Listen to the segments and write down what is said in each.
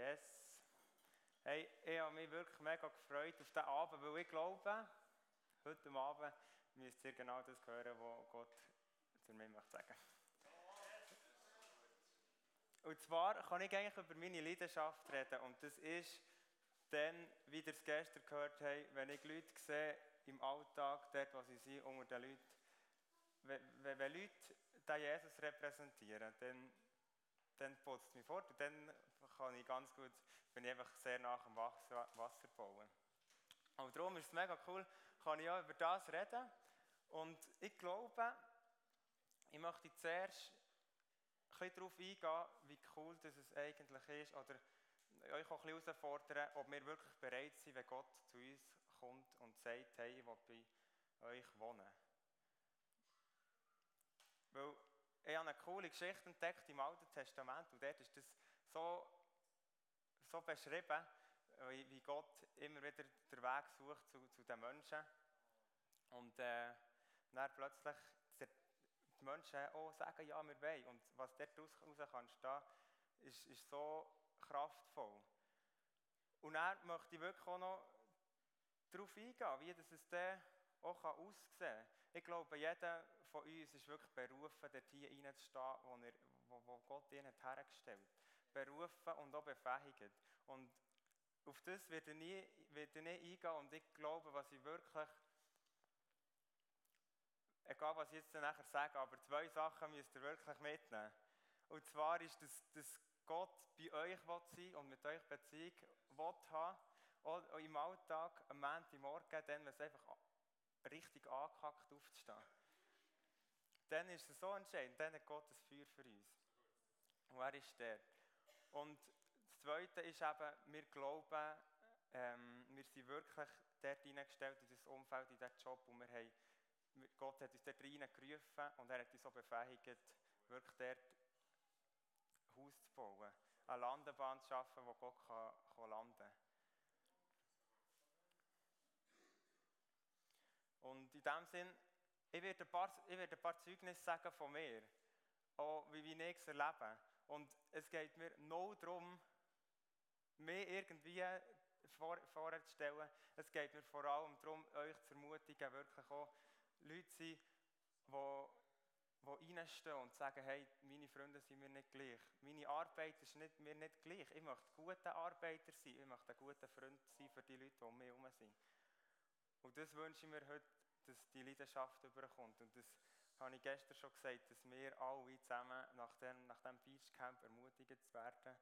Yes. Hey, ich habe mich wirklich mega gefreut auf diesen Abend, weil ich glaube, heute Abend müsst ihr genau das hören, was Gott zu mir möchte sagen. Und zwar kann ich eigentlich über meine Leidenschaft reden und das ist dann, wie ihr es gestern gehört habt, wenn ich Leute sehe im Alltag, dort wo sie sind, unter den Leuten, wenn, wenn, Leute den Jesus repräsentieren, dann, dann putzt es mich fort und dann kann ich ganz gut, bin ich einfach sehr nach dem Wasser, bauen. Aber darum ist es mega cool, kann ich auch über das reden. Und ich glaube, ich möchte zuerst ein bisschen darauf eingehen, wie cool das eigentlich ist, oder euch auch ein bisschen herausfordern, ob wir wirklich bereit sind, wenn Gott zu uns kommt und sagt, hey, ich will bei euch wohnen. Weil ich habe eine coole Geschichte entdeckt im Alten Testament und dort ist das so so beschrieben, wie Gott immer wieder den Weg sucht zu, zu den Menschen. Und äh, dann plötzlich die Menschen auch sagen, ja, wir wollen. Und was dort raus kann stehen, ist, ist so kraftvoll. Und dann möchte ich wirklich auch noch darauf eingehen, wie das es dann auch aussehen kann. Ich glaube, jeder von uns ist wirklich berufen, dort hier reinzustehen, wo, er, wo, wo Gott ihn hat hergestellt hat berufen und auch befähigt. Und auf das wird er nie, wird er eingehen und ich glaube, was ich wirklich, egal was ich jetzt nachher sage, aber zwei Sachen müsst ihr wirklich mitnehmen. Und zwar ist, dass, dass Gott bei euch will sein und mit euch Beziehung will haben, auch im Alltag, am Montagmorgen, dann, wenn es einfach richtig angekackt aufzustehen. Dann ist es so entscheidend, dann hat Gott das Feuer für uns. Und er ist der. Und das Zweite ist eben, wir glauben, ähm, wir sind wirklich dort hineingestellt, in das Umfeld, in diesen Job, und wir haben, Gott hat uns dort reingerufen und er hat uns so befähigt, wirklich dort Haus zu bauen, eine Landebahn zu schaffen, wo Gott kann, kann landen kann. Und in dem Sinn, ich werde ein paar, ich werde ein paar Zeugnisse sagen von mir, auch wie wir nichts erleben. Und es geht mir nur darum, mehr irgendwie vor, vorzustellen. Es geht mir vor allem darum, euch zu ermutigen, wirklich auch Leute zu sein, die, reinstehen und sagen, hey, meine Freunde sind mir nicht gleich. Meine Arbeit ist nicht, mir nicht gleich. Ich möchte ein guter Arbeiter sein. Ich möchte ein guter Freund sein für die Leute, die um mich herum sind. Und das wünsche ich mir heute, dass die Leidenschaft überkommt. Und das habe ich gestern schon gesagt, dass wir alle zusammen nach dem, nach dem Beachcamp ermutigt werden,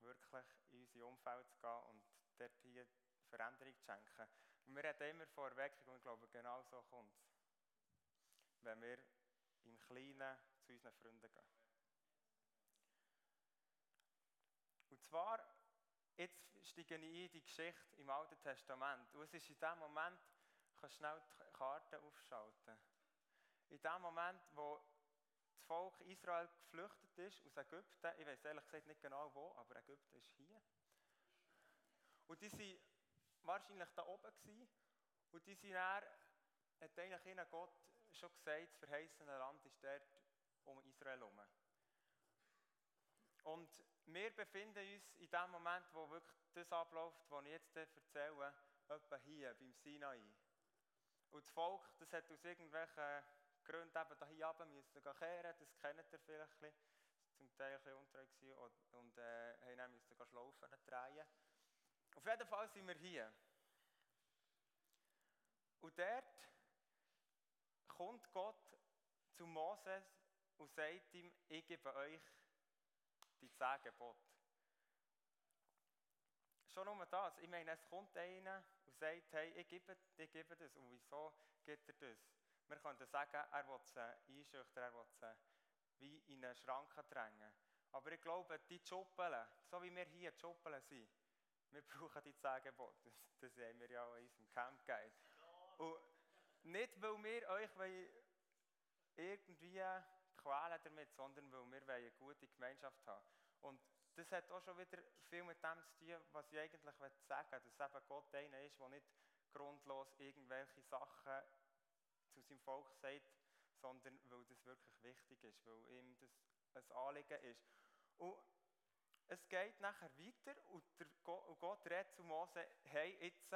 wirklich in unser Umfeld zu gehen und dort hier Veränderung zu schenken. Und wir reden immer von Erweckung und ich glaube, genau so kommt es. Wenn wir im Kleinen zu unseren Freunden gehen. Und zwar, jetzt steige ich in die Geschichte im Alten Testament. Und es ist in dem Moment, kannst schnell die Karte aufschalten in dem Moment, wo das Volk Israel geflüchtet ist aus Ägypten, ich weiß ehrlich gesagt nicht genau wo, aber Ägypten ist hier. Und die waren wahrscheinlich da oben gewesen, und die sind dann, hat eigentlich ihnen Gott schon gesagt, das verheißene Land ist dort um Israel herum. Und wir befinden uns in dem Moment, wo wirklich das abläuft, was ich jetzt erzähle, etwa hier beim Sinai. Und das Volk, das hat aus irgendwelchen Gründe eben hier runter müssen kehren, das kennt ihr vielleicht zum Teil ein bisschen untreu gewesen und äh, haben dann müssen schlaufen drehen. Auf jeden Fall sind wir hier. Und dort kommt Gott zu Moses und sagt ihm, ich gebe euch die zehn Gebote. Schon nur das. Ich meine, es kommt einer und sagt, hey, ich gebe, ich gebe das. Und wieso gibt er das? Wir könnten sagen, er will sie einschüchtern, er will sie wie in einen Schrank drängen. Aber ich glaube, die Schuppeln, so wie wir hier Schuppeln sind, wir brauchen die zehn. Das, das haben wir ja auch in unserem Camp gegeben. Und nicht, weil wir euch irgendwie quälen damit, sondern weil wir eine gute Gemeinschaft haben. Und das hat auch schon wieder viel mit dem zu tun, was ich eigentlich sagen will, dass eben Gott einer ist, der nicht grundlos irgendwelche Sachen zu seinem Volk sagt, sondern weil das wirklich wichtig ist, weil ihm das ein Anliegen ist. Und es geht nachher weiter und, der, und Gott redet zu Mose, hey, jetzt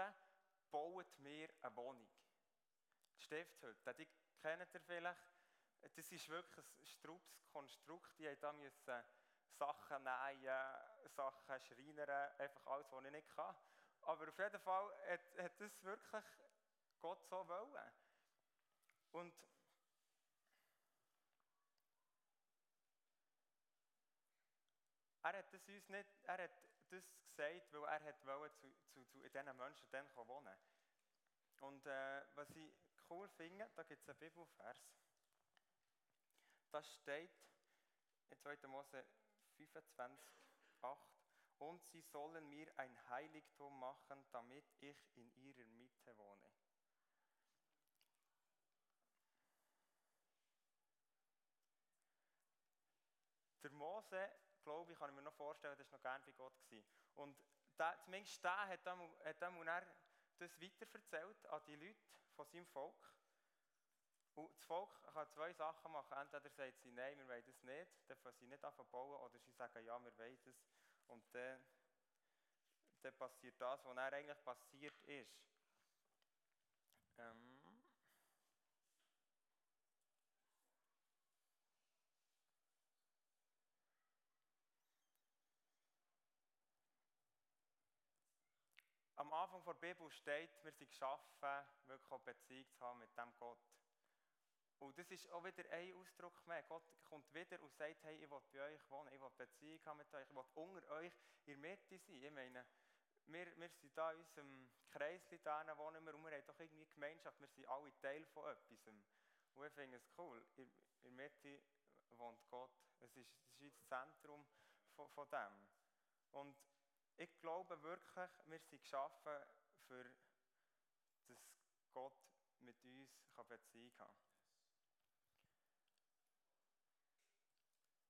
baut mir eine Wohnung. Die Stiftshütte, die kennt ihr vielleicht. Das ist wirklich ein strubes Konstrukt. Die da müssen Sachen nähen, Sachen schreinern, einfach alles, was ich nicht kann. Aber auf jeden Fall hat, hat das wirklich Gott so wollen. Und er hat das uns nicht, er hat das gesagt, weil er hat wollen zu, zu, zu diesen Menschen dann wohnen Und äh, was ich cool finde, da gibt es einen Bibelvers. Das steht in 2. Mose 25, 8. Und sie sollen mir ein Heiligtum machen, damit ich in ihrer Mitte wohne. Der Mose, glaube ich, kann ich mir noch vorstellen, das war noch gern bei Gott. Gewesen. Und der, zumindest der hat dann, hat dann das weiterverzählt an die Leute von seinem Volk. Und das Volk kann zwei Sachen machen. Entweder sagt sie, nein, wir wollen das nicht, dann fangen sie nicht anfangen bauen, oder sie sagen, ja, wir wollen das. Und dann, dann passiert das, was dann eigentlich passiert ist. Ähm Anfang der Bibel steht, wir sind geschaffen, wirklich eine Beziehung zu haben mit dem Gott. Und das ist auch wieder ein Ausdruck mehr. Gott kommt wieder und sagt, hey, ich will bei euch wohnen, ich will Beziehung haben mit euch, ich will unter euch in Mitte sein. Ich meine, wir, wir sind da in unserem Kreisli, da wohnen wir und wir haben doch irgendwie Gemeinschaft, wir sind alle Teil von etwas. Und ich finde es cool, in, der Mitte wohnt Gott. Es ist, es ist das Zentrum von, von dem. Und ich glaube wirklich, wir sind geschaffen, für dass Gott mit uns Beziehung haben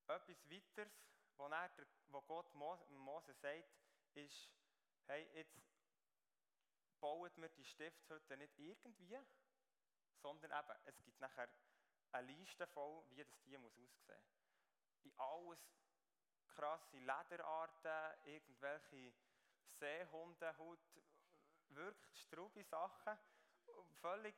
kann. Etwas weiteres, er, wo Gott Mose sagt, ist, hey, jetzt bauen wir die Stiftshütte nicht irgendwie, sondern eben, es gibt nachher eine Liste voll, wie das Tier muss aussehen. In alles krasse Lederarten, irgendwelche Seehundehaut, wirklich strube Sachen. Völlig,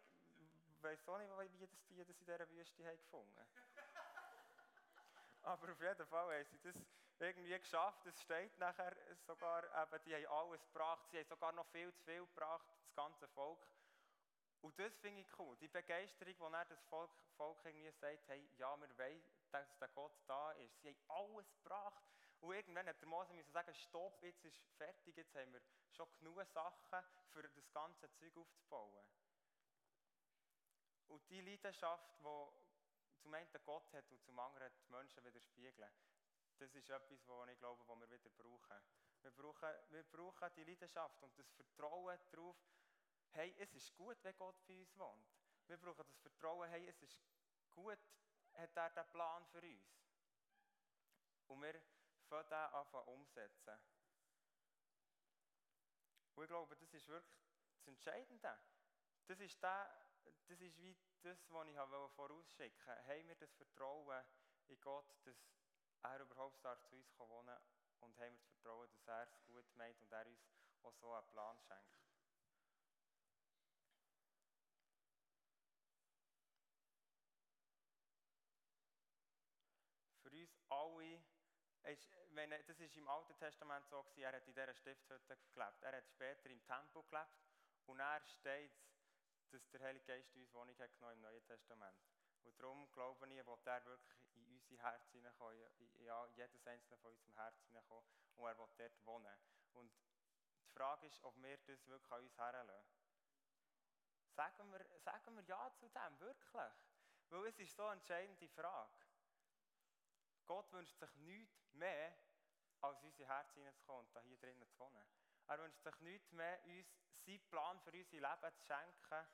ich weiß auch nicht, wie das Tier das in dieser Wüste gefunden haben. Aber auf jeden Fall haben sie das irgendwie geschafft. Es steht nachher sogar, eben, die haben alles gebracht. Sie haben sogar noch viel zu viel gebracht, das ganze Volk. Und das finde ich cool. Die Begeisterung, wo er das Volk, Volk irgendwie sagt, hey, ja, wir wollen, dass der Gott da ist. Sie haben alles gebracht. Und irgendwann hat der Mose müssen sagen, stopp, jetzt ist fertig, jetzt haben wir schon genug Sachen, für das ganze Zeug aufzubauen. Und die Leidenschaft, die zum einen Gott hat und zum anderen die Menschen widerspiegeln. Das ist etwas, was ich glaube, was wir wieder brauchen. Wir brauchen, wir brauchen die Leidenschaft und das Vertrauen darauf, hey, es ist gut, wenn Gott bei uns wohnt. Wir brauchen das Vertrauen, hey, es ist gut, hat er den Plan für uns. Und wir fangen den an umsetzen. Und ich glaube, das ist wirklich das Entscheidende. Das ist, der, das ist wie das, was ich vorausschicken wollte, haben wir das Vertrauen in Gott, dass er überhaupt zu uns wohnen kann und haben wir das Vertrauen, dass er es gut meint und er uns auch so einen Plan schenkt. Für uns alle, ist, wenn, das war im Alten Testament so, gewesen, er hat in dieser Stiftshütte gelebt. Er hat später im Tempel gelebt und er steht dass der Heilige Geist uns Wohnung hat genommen im Neuen Testament. Und darum glaube ich, will er wirklich in unser Herz hineinkommen, ja, jedes einzelne von unserem Herz hineinkommen und er will dort wohnen. Und die Frage ist, ob wir das wirklich an uns herlassen. Sagen wir, sagen wir Ja zu dem, wirklich? Weil es ist so eine entscheidende Frage. Gott wünscht sich nichts mehr, als unser Herz hineinzukommen und hier drinnen zu wohnen. Er wünscht sich nichts mehr, uns seinen Plan für unser Leben zu schenken,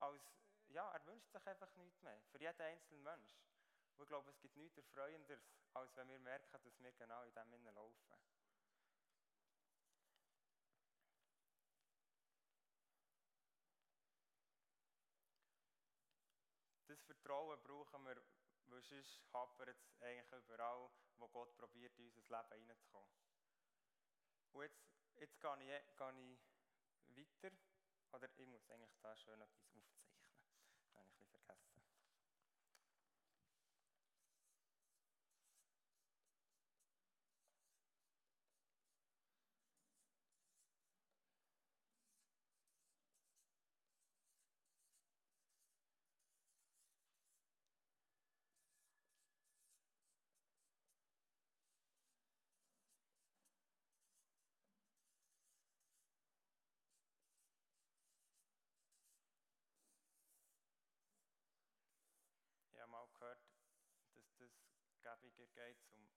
als, ja, er wünscht sich einfach nichts mehr. Für jeden einzelnen Mensch. Und ich glaube, es gibt nichts Erfreuenderes, als wenn wir merken, dass wir genau in dem Innen laufen. Das Vertrauen brauchen wir, weil sonst hapert es eigentlich überall wo Gott probiert, in unser Leben hineinzukommen. Und jetzt, jetzt gehe, ich, gehe ich weiter, oder ich muss eigentlich da schön etwas aufzeichnen. Das habe ich ein bisschen vergessen. Ich habe mal gehört, dass das gäbiger geht, um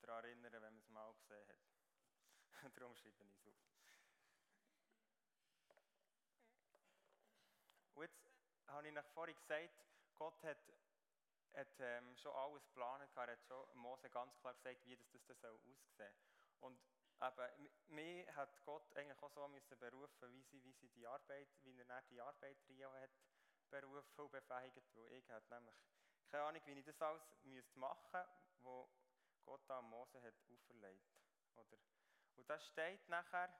daran zu erinnern, wenn man es mal gesehen hat. Darum schreibe ich es auf. Und jetzt habe ich nach vorhin gesagt, Gott hat, hat ähm, schon alles geplant, er hat schon Mose ganz klar gesagt, wie das, das, das soll aussehen Und eben, mir hat Gott eigentlich auch so müssen berufen, wie sie, wie sie die Arbeit, wie er die Arbeit rein hat berufen und befähigt, weil ich hat nämlich keine Ahnung, wie ich das alles machen müsste, wo Gott da Mose hat auferlegt. Oder? Und das steht nachher,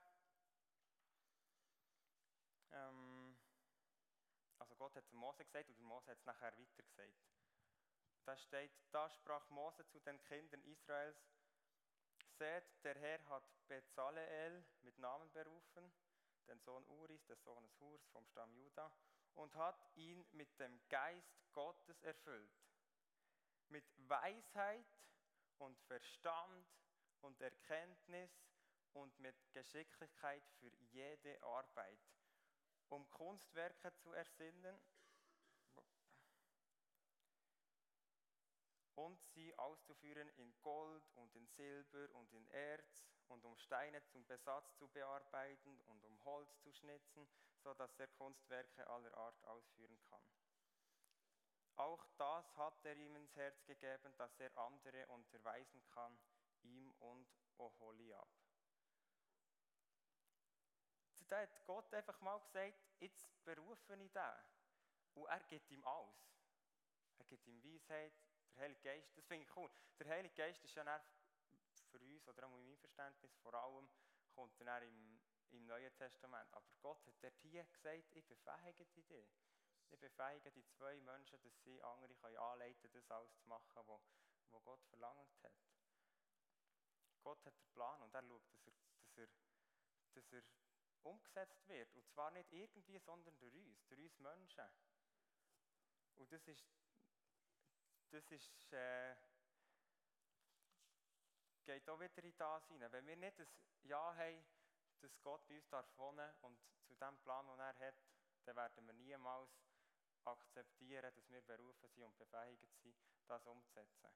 ähm, also Gott hat es Mose gesagt und Mose hat es nachher weiter gesagt. Da steht, da sprach Mose zu den Kindern Israels, seht, der Herr hat Bezaleel mit Namen berufen, den Sohn Uris, des Sohnes Hurs vom Stamm Juda, und hat ihn mit dem Geist Gottes erfüllt. Mit Weisheit und Verstand und Erkenntnis und mit Geschicklichkeit für jede Arbeit, um Kunstwerke zu ersinnen und sie auszuführen in Gold und in Silber und in Erz und um Steine zum Besatz zu bearbeiten und um Holz zu schnitzen, so dass er Kunstwerke aller Art ausführen kann. Auch das hat er ihm ins Herz gegeben, dass er andere unterweisen kann, ihm und Oholiab. Da hat Gott einfach mal gesagt, jetzt berufe ich den. Und er gibt ihm alles. Er gibt ihm Weisheit, der Heilige Geist, das finde ich cool. Der Heilige Geist ist ja für uns, oder auch in meinem Verständnis, vor allem kommt er im, im Neuen Testament. Aber Gott hat dort hier gesagt, ich befähige dich. Ich befähige die zwei Menschen, dass sie andere können anleiten können, das alles zu machen, was, Gott verlangt hat. Gott hat den Plan und er schaut, dass er, dass er, dass er umgesetzt wird. Und zwar nicht irgendwie, sondern durch uns, durch uns Menschen. Und das ist, das ist, äh, geht auch wieder in das hinein. Wenn wir nicht das Ja haben, dass Gott bei uns darf wohnen und zu dem Plan, den er hat, dann werden wir niemals akzeptieren, dass wir berufen sind und befähigt sind, das umzusetzen.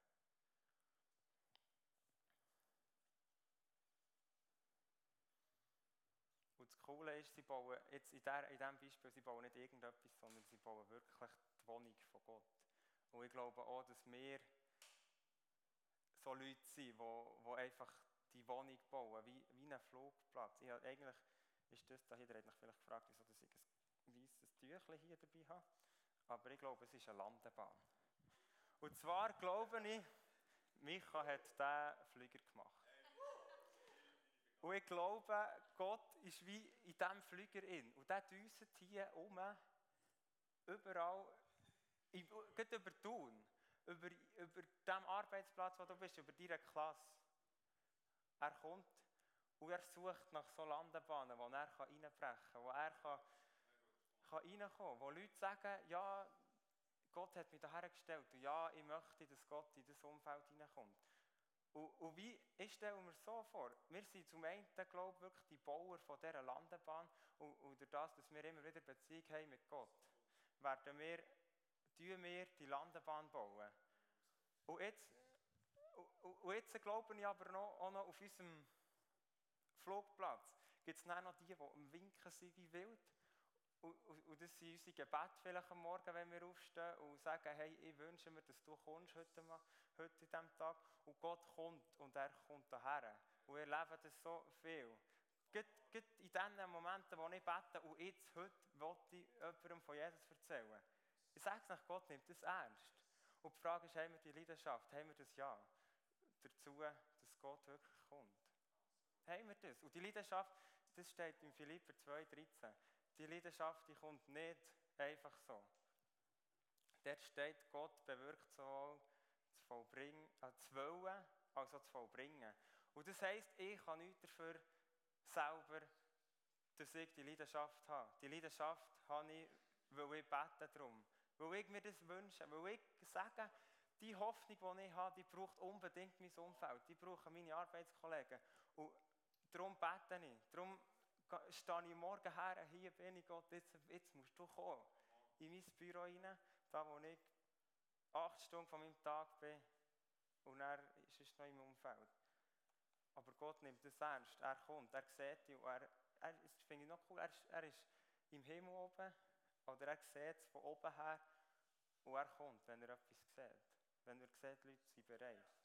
Und das Coole ist, sie bauen jetzt in, diesem Beispiel, sie bauen nicht irgendetwas, sondern sie bauen wirklich die Wohnung von Gott. Und ich glaube auch, dass wir so Leute sind, die, einfach die Wohnung bauen, wie, wie einen Flugplatz. Ich habe, eigentlich ist das da der hat mich vielleicht gefragt, wieso ich ein weißes Tüchlein hier dabei habe. Aber ich glaube, es ist eine Landebahn. Und zwar glaube ich, Micha hat diesen Flüger gemacht. Und ich glaube, Gott ist wie in diesem Flüger in. Und der düset hier um, überall, gerade über Thun, über, über dem Arbeitsplatz, wo du bist, über deine Klasse. Er kommt und er sucht nach so Landebahnen, wo er reinbrechen kann, wo er kann reinkommen kann, wo Leute sagen, ja, Gott hat mich daher gestellt und ja, ich möchte, dass Gott in das Umfeld hineinkommt. Und, und wie, ich stelle mir so vor, wir sind zum einen, glaube ich, wirklich die Bauer von dieser Landebahn und, und durch das, dass wir immer wieder Beziehung haben mit Gott, werden wir, tun wir die Landebahn bauen. Und jetzt, und, und jetzt glaube ich aber noch, auch noch auf unserem Flugplatz gibt es noch die, die am Winken sind wie wild. Und, und, das sind unsere Gebete vielleicht am Morgen, wenn wir aufstehen und sagen, hey, ich wünsche mir, dass du kommst heute, heute in diesem Tag. Und Gott kommt und er kommt daher. Und wir erleben das so viel. Gerade, in den Momenten, wo ich bete und jetzt, heute, wollte ich jemandem von Jesus erzählen. Ich sage es Gott nimmt das ernst. Und die Frage ist, haben wir die Leidenschaft, haben wir das Ja dazu, dass Gott wirklich kommt? Haben wir das? Und die Leidenschaft, das steht in Philipper 2,13. Die Leidenschaft, die kommt nicht einfach so. Dort steht, Gott bewirkt sowohl zu vollbringen, äh, zu wollen, als auch zu vollbringen. Und das heisst, ich kann nichts dafür selber, dass ich die Leidenschaft habe. Die Leidenschaft habe ich, weil ich bete darum. Weil ich mir das wünsche. Weil ich sage, die Hoffnung, die ich habe, die braucht unbedingt mein Umfeld. Die brauchen meine Arbeitskollegen. Und darum bete ich. Darum stehe ich morgen her, hier bin ich Gott, jetzt, jetzt musst du kommen. In mein Büro rein, da wo ich acht Stunden von meinem Tag bin. Und er ist es noch im Umfeld. Aber Gott nimmt das ernst. Er kommt, er sieht dich. Er, er, das finde ich noch cool. Er ist, er ist im Himmel oben. Oder er sieht es von oben her. Und er kommt, wenn er etwas sieht. Wenn er sieht, Leute sind bereit.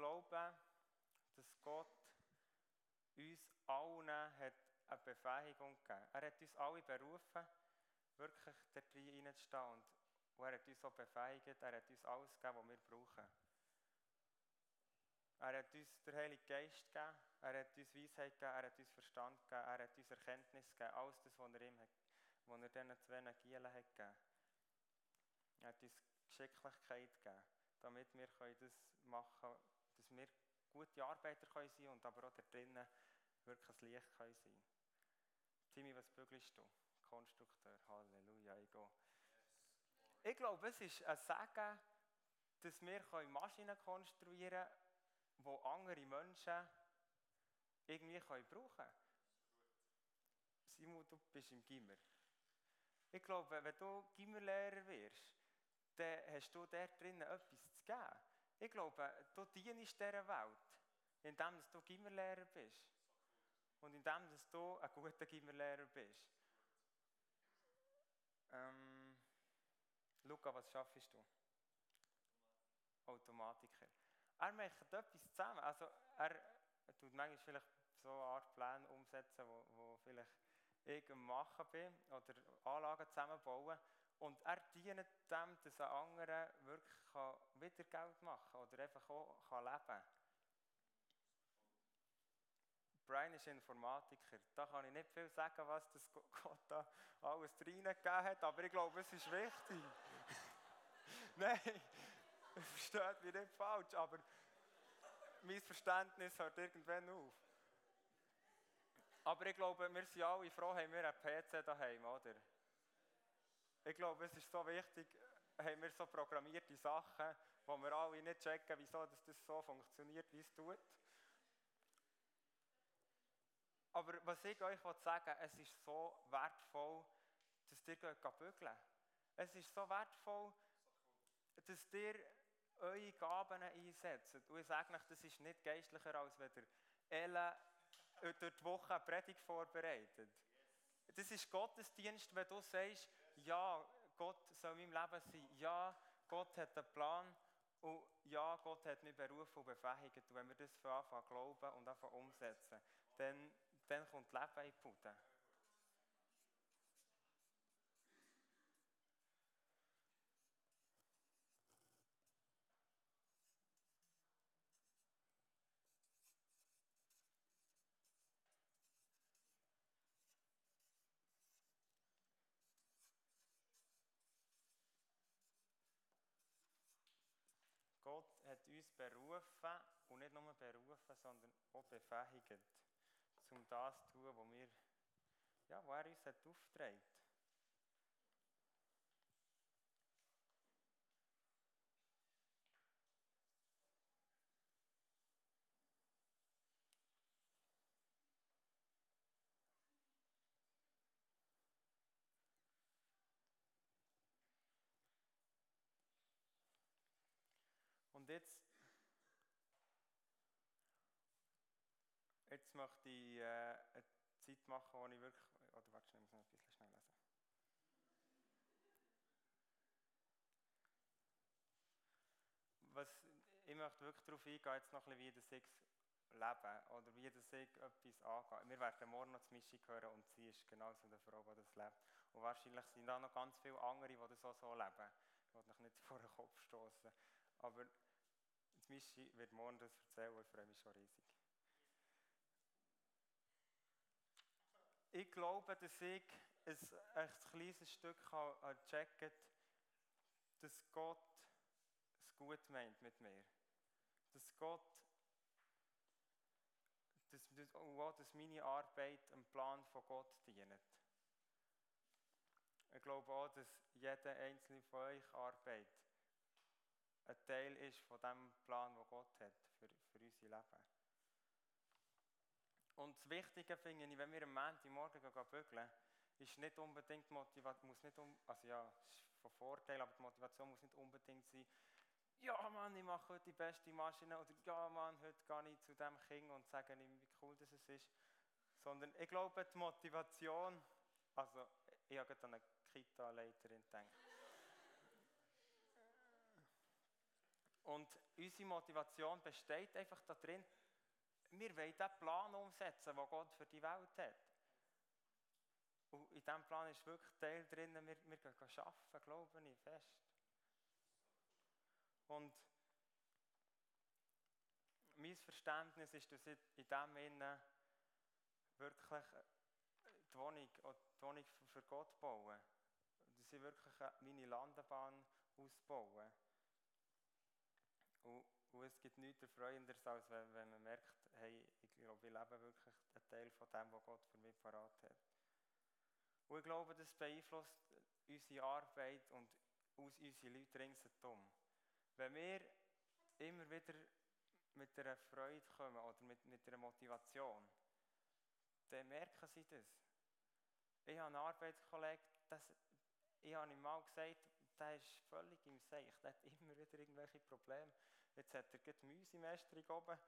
Glaube, dass Gott uns allen hat eine Befähigung gegeben. Er hat uns alle berufen, wirklich da reinzustehen. Und er hat uns auch befähigt, er hat uns alles gegeben, was wir brauchen. Er hat uns den Heiligen Geist gegeben, er hat uns Weisheit gegeben, er hat uns Verstand gegeben, er hat uns Erkenntnis gegeben, alles das, was er ihm hat, was er diesen zwei Gielen hat gegeben. Er hat uns Geschicklichkeit gegeben, damit wir das machen können, dass wir gute Arbeiter können sein und aber auch da drinnen wirklich ein Licht können sein Timmy, was bügelst du? Konstrukteur, Halleluja, ich gehe. Ich glaube, es ist ein Sagen, dass wir Maschinen konstruieren können, die andere Menschen irgendwie können brauchen können. Simon, du bist im Gimmer. Ich glaube, wenn du Gimmerlehrer wirst, dann hast du dort drinnen etwas zu geben. Ich glaube, du dienst dieser Welt, indem du Gimmerlehrer bist. Und indem du ein guter Gimmerlehrer bist. Ähm, Luca, was schaffst du? Automatiker. Er macht etwas zusammen. Also er tut manchmal vielleicht so eine Art Pläne umsetzen, wo, wo vielleicht ich Machen bin oder Anlagen zusammenbauen. Und er dient dem, dass ein anderer wirklich wieder Geld machen kann oder einfach auch leben kann. Brian ist Informatiker. Da kann ich nicht viel sagen, was das Gott da alles reingegeben hat, aber ich glaube, es ist wichtig. Nein, versteht mich nicht falsch, aber mein Verständnis hört irgendwann auf. Aber ich glaube, wir sind alle froh, haben wir einen PC daheim, oder? Ich glaube, es ist so wichtig, haben wir so programmierte Sachen, wo wir alle nicht checken, wieso das so funktioniert, wie es tut. Aber was ich euch sagen es ist so wertvoll, dass ihr bügeln Es ist so wertvoll, dass ihr eure Gaben einsetzt. Und ich sage euch, das ist nicht geistlicher, als wenn ihr Elle durch die Woche eine Predigt vorbereitet. Das ist Gottesdienst, wenn du sagst, ja, Gott soll in meinem Leben sein. Ja, Gott hat einen Plan. Und ja, Gott hat mich berufen und befähigt. Und wenn wir das von Anfang glauben und einfach umsetzen, dann, dann kommt Leben in die Bude. Uns berufen und nicht nur berufen, sondern auch befähigt, um das zu tun, was wir, ja, wo er uns hat. Und jetzt Jetzt möchte ich äh, eine Zeit machen, wo ich wirklich. Oder warte, ich muss noch ein bisschen schnell lesen. Was, ich möchte wirklich darauf eingehen, jetzt noch ein bisschen, wie das ich lebe oder wie das ich etwas angehe. Wir werden morgen noch das Mischung hören und sie ist genauso eine Frau, die das lebt. Und wahrscheinlich sind da noch ganz viele andere, die das auch so leben. Ich will mich nicht vor den Kopf stoßen. Aber das Mischung wird morgen das erzählen und ich freue mich schon riesig. Ich glaube, dass ich ein, ein kleines Stück checken kann, dass Gott es gut meint mit mir. Dass Gott dass, dass, dass meine Arbeit dem Plan von Gott dient. Ich glaube auch, dass jeder einzelne von euch Arbeit ein Teil ist von dem Plan, den Gott hat für, für unser Leben. Und das Wichtige finde ich, wenn wir am Montagmorgen bügeln, ist nicht unbedingt Motivation, muss nicht um, also ja, ist von Vorteil, aber die Motivation muss nicht unbedingt sein, ja Mann, ich mache heute die beste Maschine oder ja Mann, heute gehe ich zu dem Kind und sage ihm, wie cool das ist. Sondern ich glaube, die Motivation, also ich habe gerade an eine Kita-Leiterin gedacht. Und unsere Motivation besteht einfach darin, wir wollen den Plan umsetzen, den Gott für die Welt hat. Und in diesem Plan ist wirklich Teil drin, wir, wir gehen arbeiten, glaube ich, fest. Und mein Verständnis ist, dass ich in diesem Sinne wirklich die Wohnung, die Wohnung für Gott baue. Dass ich wirklich meine Landebahn ausbaue. Und, und es gibt nichts Erfreuenderes, als wenn, wenn man merkt, hey, ich glaube, ich lebe wirklich einen Teil von dem, was Gott für mich parat hat. Und ich glaube, das beeinflusst unsere Arbeit und unsere Leute ringsherum. Wenn wir immer wieder mit einer Freude kommen oder mit, mit einer Motivation, dann merken sie das. Ich habe einen Arbeitskollegen, das, ich habe ihm mal gesagt, der ist völlig im Seich, der hat immer wieder irgendwelche Probleme. Jetzt hat er gerade Mäusemeisterung oben.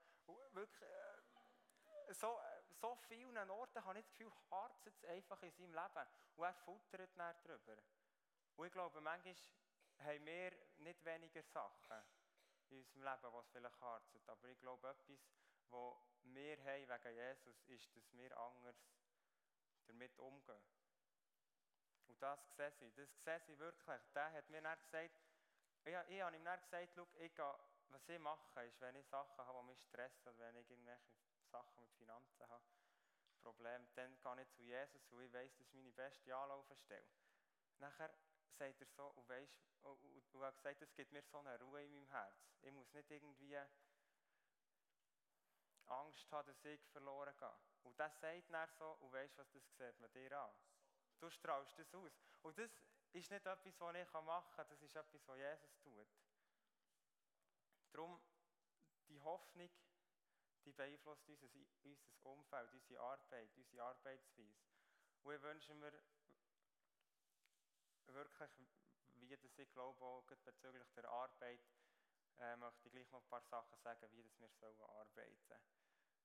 Wirklich, äh, so, so vielen Orten habe ich das Gefühl, hart jetzt einfach in seinem Leben. Und er futtert dann drüber. Und ich glaube, manchmal haben wir nicht weniger Sachen in unserem Leben, was vielleicht harzt. Aber ich glaube, etwas, was wir haben wegen Jesus, ist, dass wir anders damit umgehen. Und das sehe ich. Das sehe ich wirklich. Der hat mir dann gesagt, ich, ich habe ihm dann gesagt, ich gehe, was ich mache, ist, wenn ich Sachen habe, die mich stressen, oder wenn ich irgendwelche Sachen mit Finanzen habe, Problem, dann gehe ich zu Jesus und ich weiss, das ist meine beste Anlaufstelle. Nachher sagt er so, und, weißt, und, und, er hat gesagt, es gibt mir so eine Ruhe in meinem Herz. Ich muss nicht irgendwie Angst haben, dass ich verloren gehe. Und das sagt dann so, und weißt was das sieht man dir an. Du strahlst das aus. Und das ist nicht etwas, was ich machen kann, das ist etwas, was Jesus tut. Darum, die Hoffnung, die beeinflusst unser, unser Umfeld, unsere Arbeit, unsere Arbeitsweise. Und ich wünsche mir wirklich, wie das ich glaube, auch bezüglich der Arbeit, äh, möchte ich gleich noch ein paar Sachen sagen, wie das wir sollen arbeiten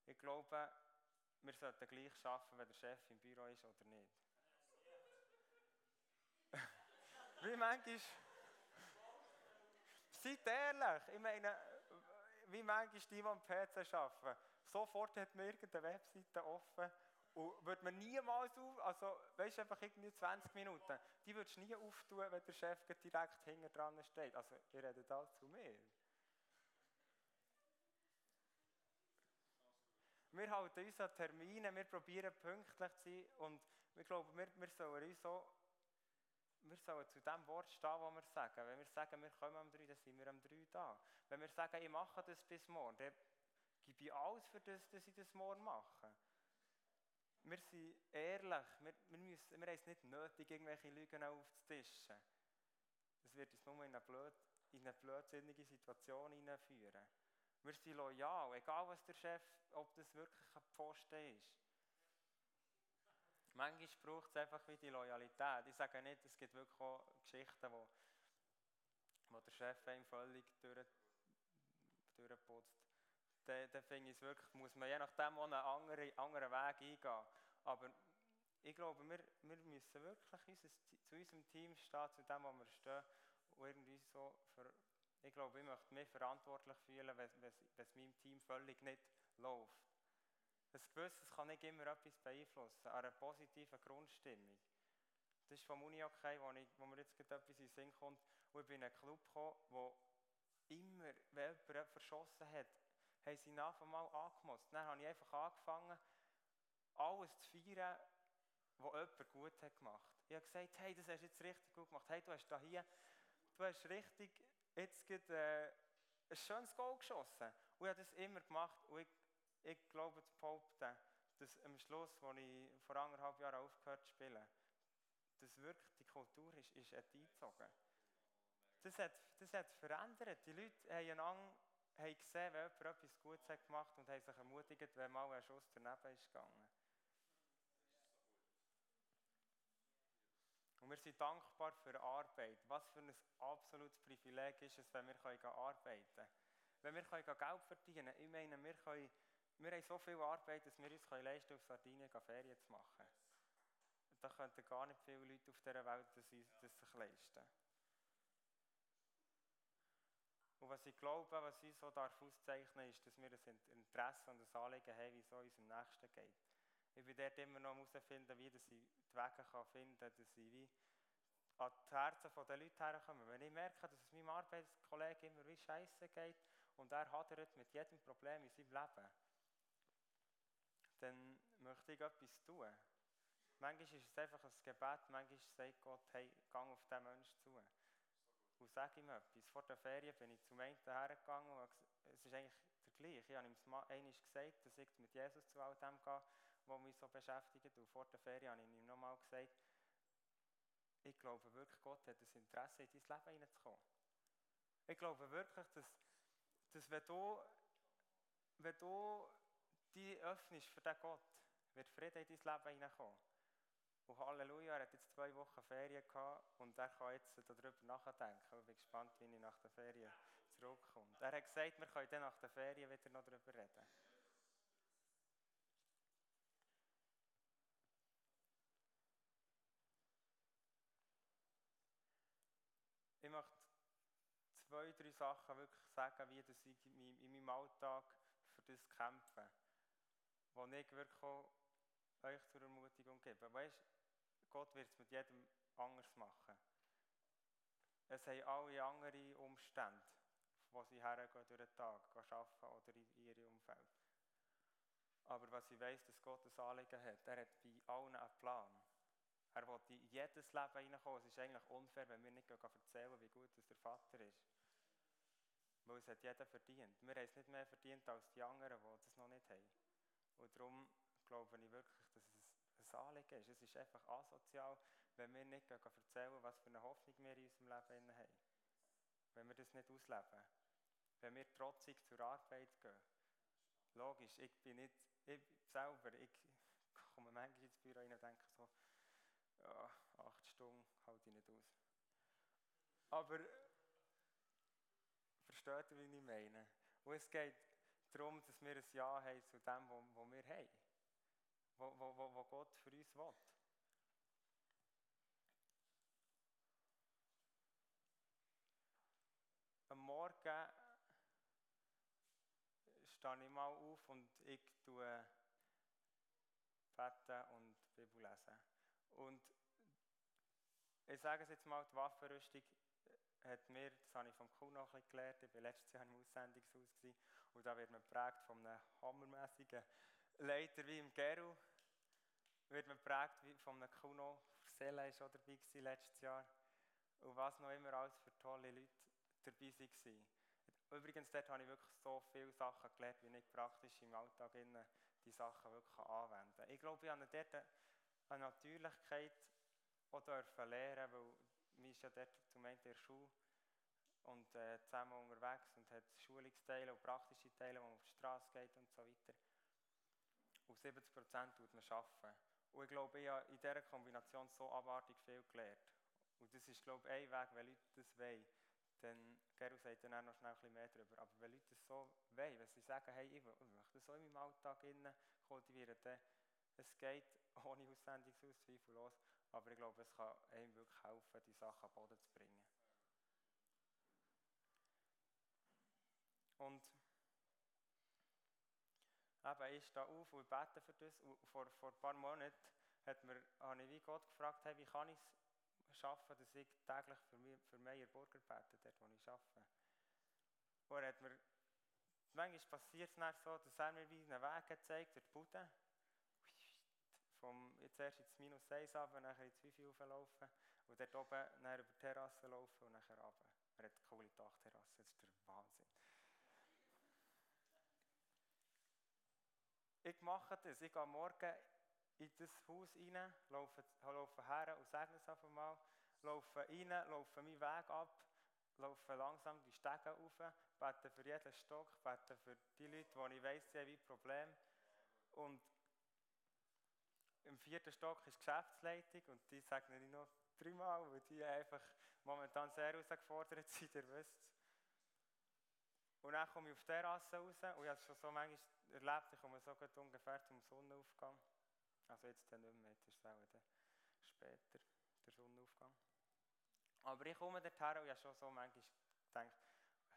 Ich glaube, wir sollten gleich arbeiten, wenn der Chef im Büro ist oder nicht. Wie manchmal... Seid ehrlich, ich meine, wie manchmal die, die am PC arbeiten, sofort hat man irgendeine Webseite offen und würde man niemals auf, also weißt du, einfach irgendwie 20 Minuten, die würdest du nie auftun, wenn der Chef direkt hinten dran steht. Also, ihr redet alles zu mir. Wir halten uns an Termine, wir probieren pünktlich zu sein und wir glauben, wir, wir sollen uns so, wir sollen zu dem Wort stehen, was wir sagen. Wenn wir sagen, wir kommen am 3, dann sind wir am 3 da. Wenn wir sagen, ich mache das bis morgen, dann gebe ich alles für das, dass ich das morgen mache wir sind ehrlich, wir, wir, müssen, wir haben es nicht nötig, irgendwelche Lügen aufzutischen. Das wird uns nur in eine, blöd, in eine blödsinnige Situation hineinführen. Wir sind loyal, egal was der Chef, ob das wirklich ein Pfosten ist. Manchmal braucht es einfach wie die Loyalität. Ich sage nicht, es gibt wirklich auch Geschichten, wo, wo der Chef einem völlig durch, durchputzt dann, dann finde ich es wirklich, muss man je nachdem auch einen anderen, anderen Weg eingehen. Aber ich glaube, wir, wir müssen wirklich unser, zu unserem Team stehen, zu dem, wo wir stehen. Und irgendwie so für, ich glaube, ich möchte mich verantwortlich fühlen, wenn, es meinem Team völlig nicht läuft. Ein gewisses kann nicht immer etwas beeinflussen, an einer positiven Grundstimmung. Das ist vom Uni-Okay, wo, wo mir jetzt etwas in den Sinn kommt. Und ich bin in einen Club gekommen, wo immer, wenn jemand verschossen hat, haben sie nach und mal angemotzt. Dann habe ich einfach angefangen, alles zu feiern, was jemand gut hat gemacht. Ich habe gesagt, hey, das hast du jetzt richtig gut gemacht. Hey, du hast da hier, du hast richtig jetzt gerade, äh, ein schönes Goal geschossen. Und ich habe das immer gemacht. Und ich, ich glaube zu behaupten, dass am Schluss, als ich vor anderthalb Jahren aufgehört zu spielen, dass wirklich die Kultur ist, ist eingezogen. Das hat, das hat verändert. Die Leute haben einander haben gesehen, wenn jemand etwas Gutes hat gemacht und haben sich ermutigt, wenn mal ein Schuss daneben ist gegangen. Und wir sind dankbar für Arbeit. Was für ein absolutes Privileg ist es, wenn wir arbeiten können. Wenn wir Geld verdienen können. Ich meine, wir, können, wir haben so viel Arbeit, dass wir uns leisten können, auf Sardinien Ferien zu machen. Da könnten gar nicht viele Leute auf dieser Welt das, sich leisten. Und was ich glaube, was uns so darf ist, dass wir ein Interesse und ein Anliegen haben, wie es unserem Nächsten geht. Ich bin dort immer noch herausfinden, wie dass ich die Wege finden kann, dass ich wie an die Herzen der Leute herkomme. Wenn ich merke, dass es meinem Arbeitskollegen immer wie scheiße geht und er hadert mit jedem Problem in seinem Leben, dann möchte ich etwas tun. Manchmal ist es einfach ein Gebet, manchmal sagt Gott, hey, gang auf diesen Menschen zu. Und sage ihm etwas. Vor der Ferien bin ich zum einen hergegangen und es ist eigentlich der gleiche. Ich habe ihm einmal gesagt, dass ich mit Jesus zu all dem gehe, was mich so beschäftigt. Und vor der Ferien habe ich ihm nochmal gesagt, ich glaube wirklich, Gott hat ein Interesse, in dein Leben hineinzukommen. Ich glaube wirklich, dass, dass wenn, du, wenn du die öffnest für diesen Gott, wird Frieden in dein Leben hineinkommen. Und Halleluja, er hat jetzt zwei Wochen Ferien gehabt und er kann jetzt darüber nachdenken. Ich bin gespannt, wie ich nach der Ferien zurückkomme. Er hat gesagt, wir können dann nach der Ferien wieder noch darüber reden. Ich möchte zwei, drei Sachen wirklich sagen, wie das in meinem Alltag für das kämpfe, wo ich wirklich euch zur Ermutigung gebe. Weißt, Gott wird es mit jedem anders machen. Es haben alle andere Umstände, wo sie hergehen durch den Tag, arbeiten oder in ihrem Umfeld. Aber was ich weiß, dass Gott ein Anliegen hat, er hat bei allen einen Plan. Er will in jedes Leben hineinkommen. Es ist eigentlich unfair, wenn wir nicht erzählen, wie gut der Vater ist. Weil es hat jeder verdient. Wir haben es nicht mehr verdient als die anderen, die das noch nicht haben. Und darum glaube ich wirklich, dass es ein Anliegen ist. Es ist einfach asozial, wenn wir nicht erzählen, was für eine Hoffnung wir in unserem Leben haben. Wenn wir das nicht ausleben. Wenn wir trotzig zur Arbeit gehen. Logisch, ich bin nicht, ich selber, ich komme manchmal ins Büro rein und denke so, ja, acht Stunden halte ich nicht aus. Aber versteht ihr, wie ich meine? Und es geht darum, dass wir ein Ja haben zu dem, was wir haben wo Gott für uns will. Am Morgen stehe ich mal auf und ich tue beten und Bibel lesen. Und ich sage es jetzt mal, die Waffenrüstung hat mir, das habe ich vom Kuh noch ein gelernt, ich war letztes Jahr im Aussendungshaus und da wird man geprägt von einem hammermäßigen Leiter wie im Geru, wird man geprägt von einem Kuno. Sela war auch dabei letztes Jahr. Und was noch immer alles für tolle Leute dabei waren. Übrigens, dort habe ich wirklich so viele Sachen gelernt, wie ich praktisch im Alltag die Sachen wirklich anwenden kann. Ich glaube, ich habe dort eine Natürlichkeit auch lernen, weil man ist ja dort zum einen in der Schule und äh, zusammen unterwegs und hat Schulungsteile und praktische Teile, wo man auf die Straße geht und so weiter. Und 70 Prozent tut man arbeiten. Und ich glaube, ich habe in dieser Kombination so abartig viel gelernt. Und das ist, glaube ich, ein Weg, wenn Leute das wollen. Dann, Geru sagt dann auch noch schnell ein bisschen mehr darüber. Aber wenn Leute das so wollen, wenn sie sagen, hey, ich möchte das so in meinem Alltag kultivieren, dann es geht ohne Aussendungshaus zweifellos. Aber ich glaube, es kann einem wirklich helfen, die Sachen am Boden zu bringen. Und eben, ich stehe auf und bete für das. Und vor, vor ein paar Monaten hat mir, habe ich wie Gott gefragt, hey, wie kann ich es schaffen, dass ich täglich für, mich, für Meier Burger bete, dort wo ich arbeite. Und er hat mir, manchmal passiert es so, dass er mir wie einen Weg gezeigt durch die Bude. Vom, jetzt erst ins Minus 1 runter, nachher ins Wifi rauflaufen und dort oben dann über die Terrasse laufen und nachher runter. Er hat coole Dachterrasse, das ist der Wahnsinn. Ich mache das, ich gehe morgen in das Haus rein, laufe, laufe her und sage es einfach mal, laufe rein, laufe meinen Weg ab, laufe langsam die Stege rauf, bete für jeden Stock, bete für die Leute, die ich weiss, sie haben ein Problem. Und im vierten Stock ist Geschäftsleitung und die sagen nicht noch dreimal, weil die einfach momentan sehr herausgefordert sind, ihr wisst Und dann komme ich auf die Terrasse raus und ich habe es schon so manchmal erlebt, ich komme so ungefähr zum Sonnenaufgang. Also jetzt dann nicht mehr, jetzt ist es auch später, der Sonnenaufgang. Aber ich komme dorthin und ich habe schon so manchmal gedacht,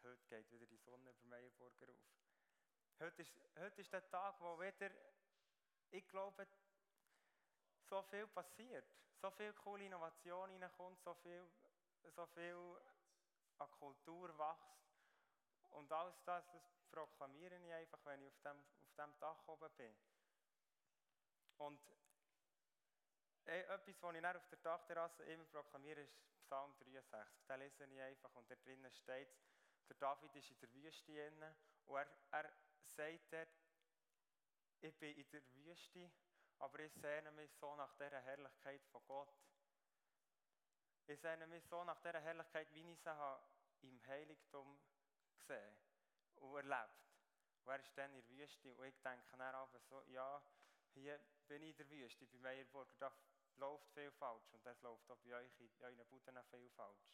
heute geht wieder die Sonne über Meierburger auf. Heute ist, heute ist der Tag, wo wieder, ich glaube, so viel passiert. So viel coole Innovation reinkommt, so viel, so viel an Kultur wächst. Und alles das, das proklamiere ich einfach, wenn ich auf dem, auf dem Dach oben bin. Und äh, etwas, was ich auf der Dachterrasse immer proklamiere, ist Psalm 63. Den lese ich einfach und da drinnen steht, der David ist in der Wüste und er, er sagt dort, ich bin in der Wüste, aber ich sehne mich so nach dieser Herrlichkeit von Gott. Ich sehne mich so nach dieser Herrlichkeit, wie ich sie habe im Heiligtum gesehen und erlebt. Und er ist dann in der Wüste und ich denke dann aber so, ja, hier bin ich in der Wüste, bei Meierburg, da läuft viel falsch und das läuft auch bei euch in, euren Buden viel falsch.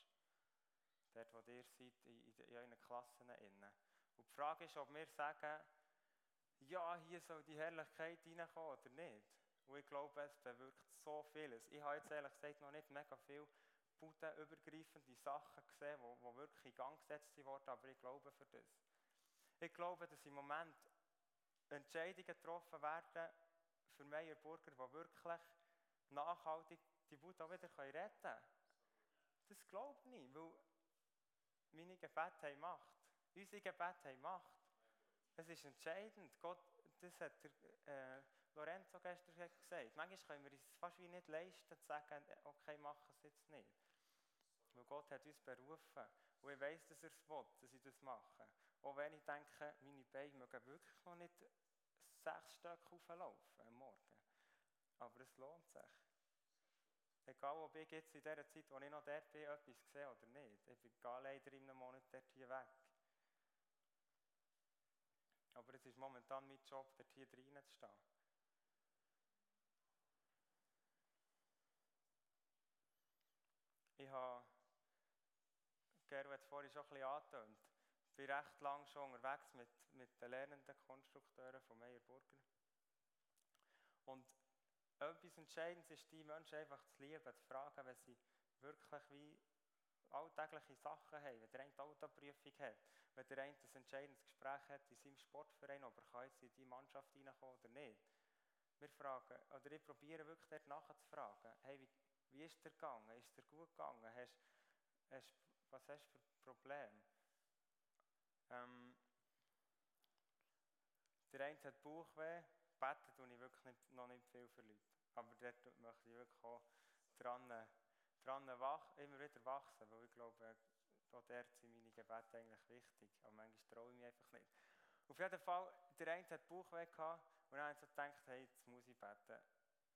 Dort, wo ihr seid, in, in euren Klassen innen. Und die Frage ist, ob wir sagen, ja, hier soll die Herrlichkeit reinkommen oder nicht. Und ich glaube, es bewirkt so vieles. Ich habe jetzt ehrlich gesagt noch nicht mega viel budenübergreifende Sachen gesehen, die, wirklich in Gang gesetzt wurden, aber ich glaube für das. Ich glaube, dass im Moment Entscheidungen getroffen werden für Meierburger, die wirklich nachhaltig die Buddha wieder retten können. Das glaube ich weil meine Gebete haben Macht. Unsere Gebete haben Macht. Es ist entscheidend. Gott, das hat der, äh, Lorenzo gestern gesagt. Manchmal können wir es fast wie nicht leisten, zu sagen, okay, machen es jetzt nicht. Weil Gott hat uns berufen. Und ich weiss, dass er es will, dass ich das mache. Auch wenn ich denke, meine Beine mögen wirklich noch nicht sechs Stück auflaufen am Morgen. Aber es lohnt sich. Egal, ob ich jetzt in der Zeit, wo ich noch dort bin, etwas sehe oder nicht. Ich bin leider in einem Monat dort hier weg. Aber es ist momentan mein Job, dort hier drinnen zu stehen. Ich habe, Gero hat es vorhin schon ein bisschen angetönt, bin recht lang schon unterwegs mit, mit den lernenden Konstrukteuren von Meyer Burger. Und etwas Entscheidendes ist, die Menschen einfach zu lieben, zu fragen, wenn sie wirklich wie alltägliche Sachen haben, wenn der eine Autoprüfung hat, wenn der eine ein entscheidendes Gespräch hat in seinem Sportverein, ob er jetzt in die Mannschaft reinkommen oder nicht. Wir fragen, oder ich probiere wirklich dort nachzufragen, hey, wie, wie ist der gegangen? Ist der gut gegangen? Hast, hast, was hast du für Probleme? Ähm, der eine hat Bauchweh, beten tue ich wirklich nicht, noch nicht viel für Leute. Aber dort möchte ich wirklich auch dran, dran wach, immer wieder wachsen, weil ich glaube, auch dort sind meine Gebete eigentlich wichtig. Aber manchmal traue ich mich einfach nicht. Auf jeden Fall, der eine hat Bauchweh gehabt und dann hat so gedacht, hey, jetzt muss ich beten.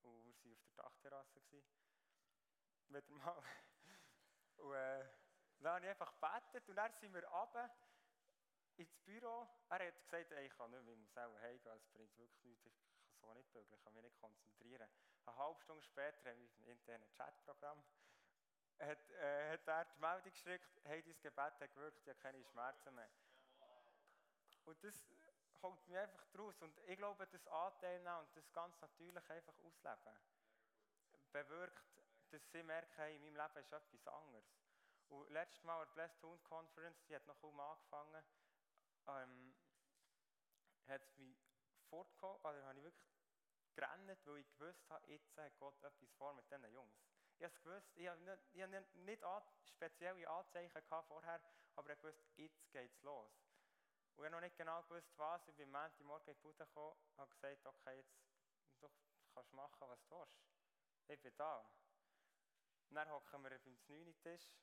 Und wir waren auf der Dachterrasse. Wieder mal. Und äh, dann habe ich einfach gebetet und dann sind wir runter ins Büro. Er hat gesagt, ey, ich kann nicht ich muss auch heimgehen, es bringt wirklich nichts, ich kann so nicht bügeln, ich kann mich nicht konzentrieren. Eine halbe Stunde später haben wir ein internes Chatprogramm, hat, äh, hat er die Meldung geschickt, hey, dein Gebet hat gewirkt, habe keine Schmerzen mehr. Und das holt mich einfach draus. Und ich glaube, das Anteil und das ganz natürlich einfach ausleben, bewirkt, dass sie merken, hey, in meinem Leben ist etwas anderes. Und letztes Mal an der Blessed Hund Conference, die hat noch kaum angefangen, ähm, hat es mich fortgekommen, oder habe ich wirklich gerannt, weil ich gewusst habe, jetzt hat Gott etwas vor mit diesen Jungs. Ich habe es gewusst, ich habe nicht, spezielle Anzeichen gehabt vorher, aber ich wusste, jetzt geht es los. Und ich habe noch nicht genau gewusst, was. Ich bin am Morgen in die Bude gekommen und gesagt, okay, jetzt du kannst machen, was du willst. Ich bin da. Und dann hocken wir beim 9 Tisch.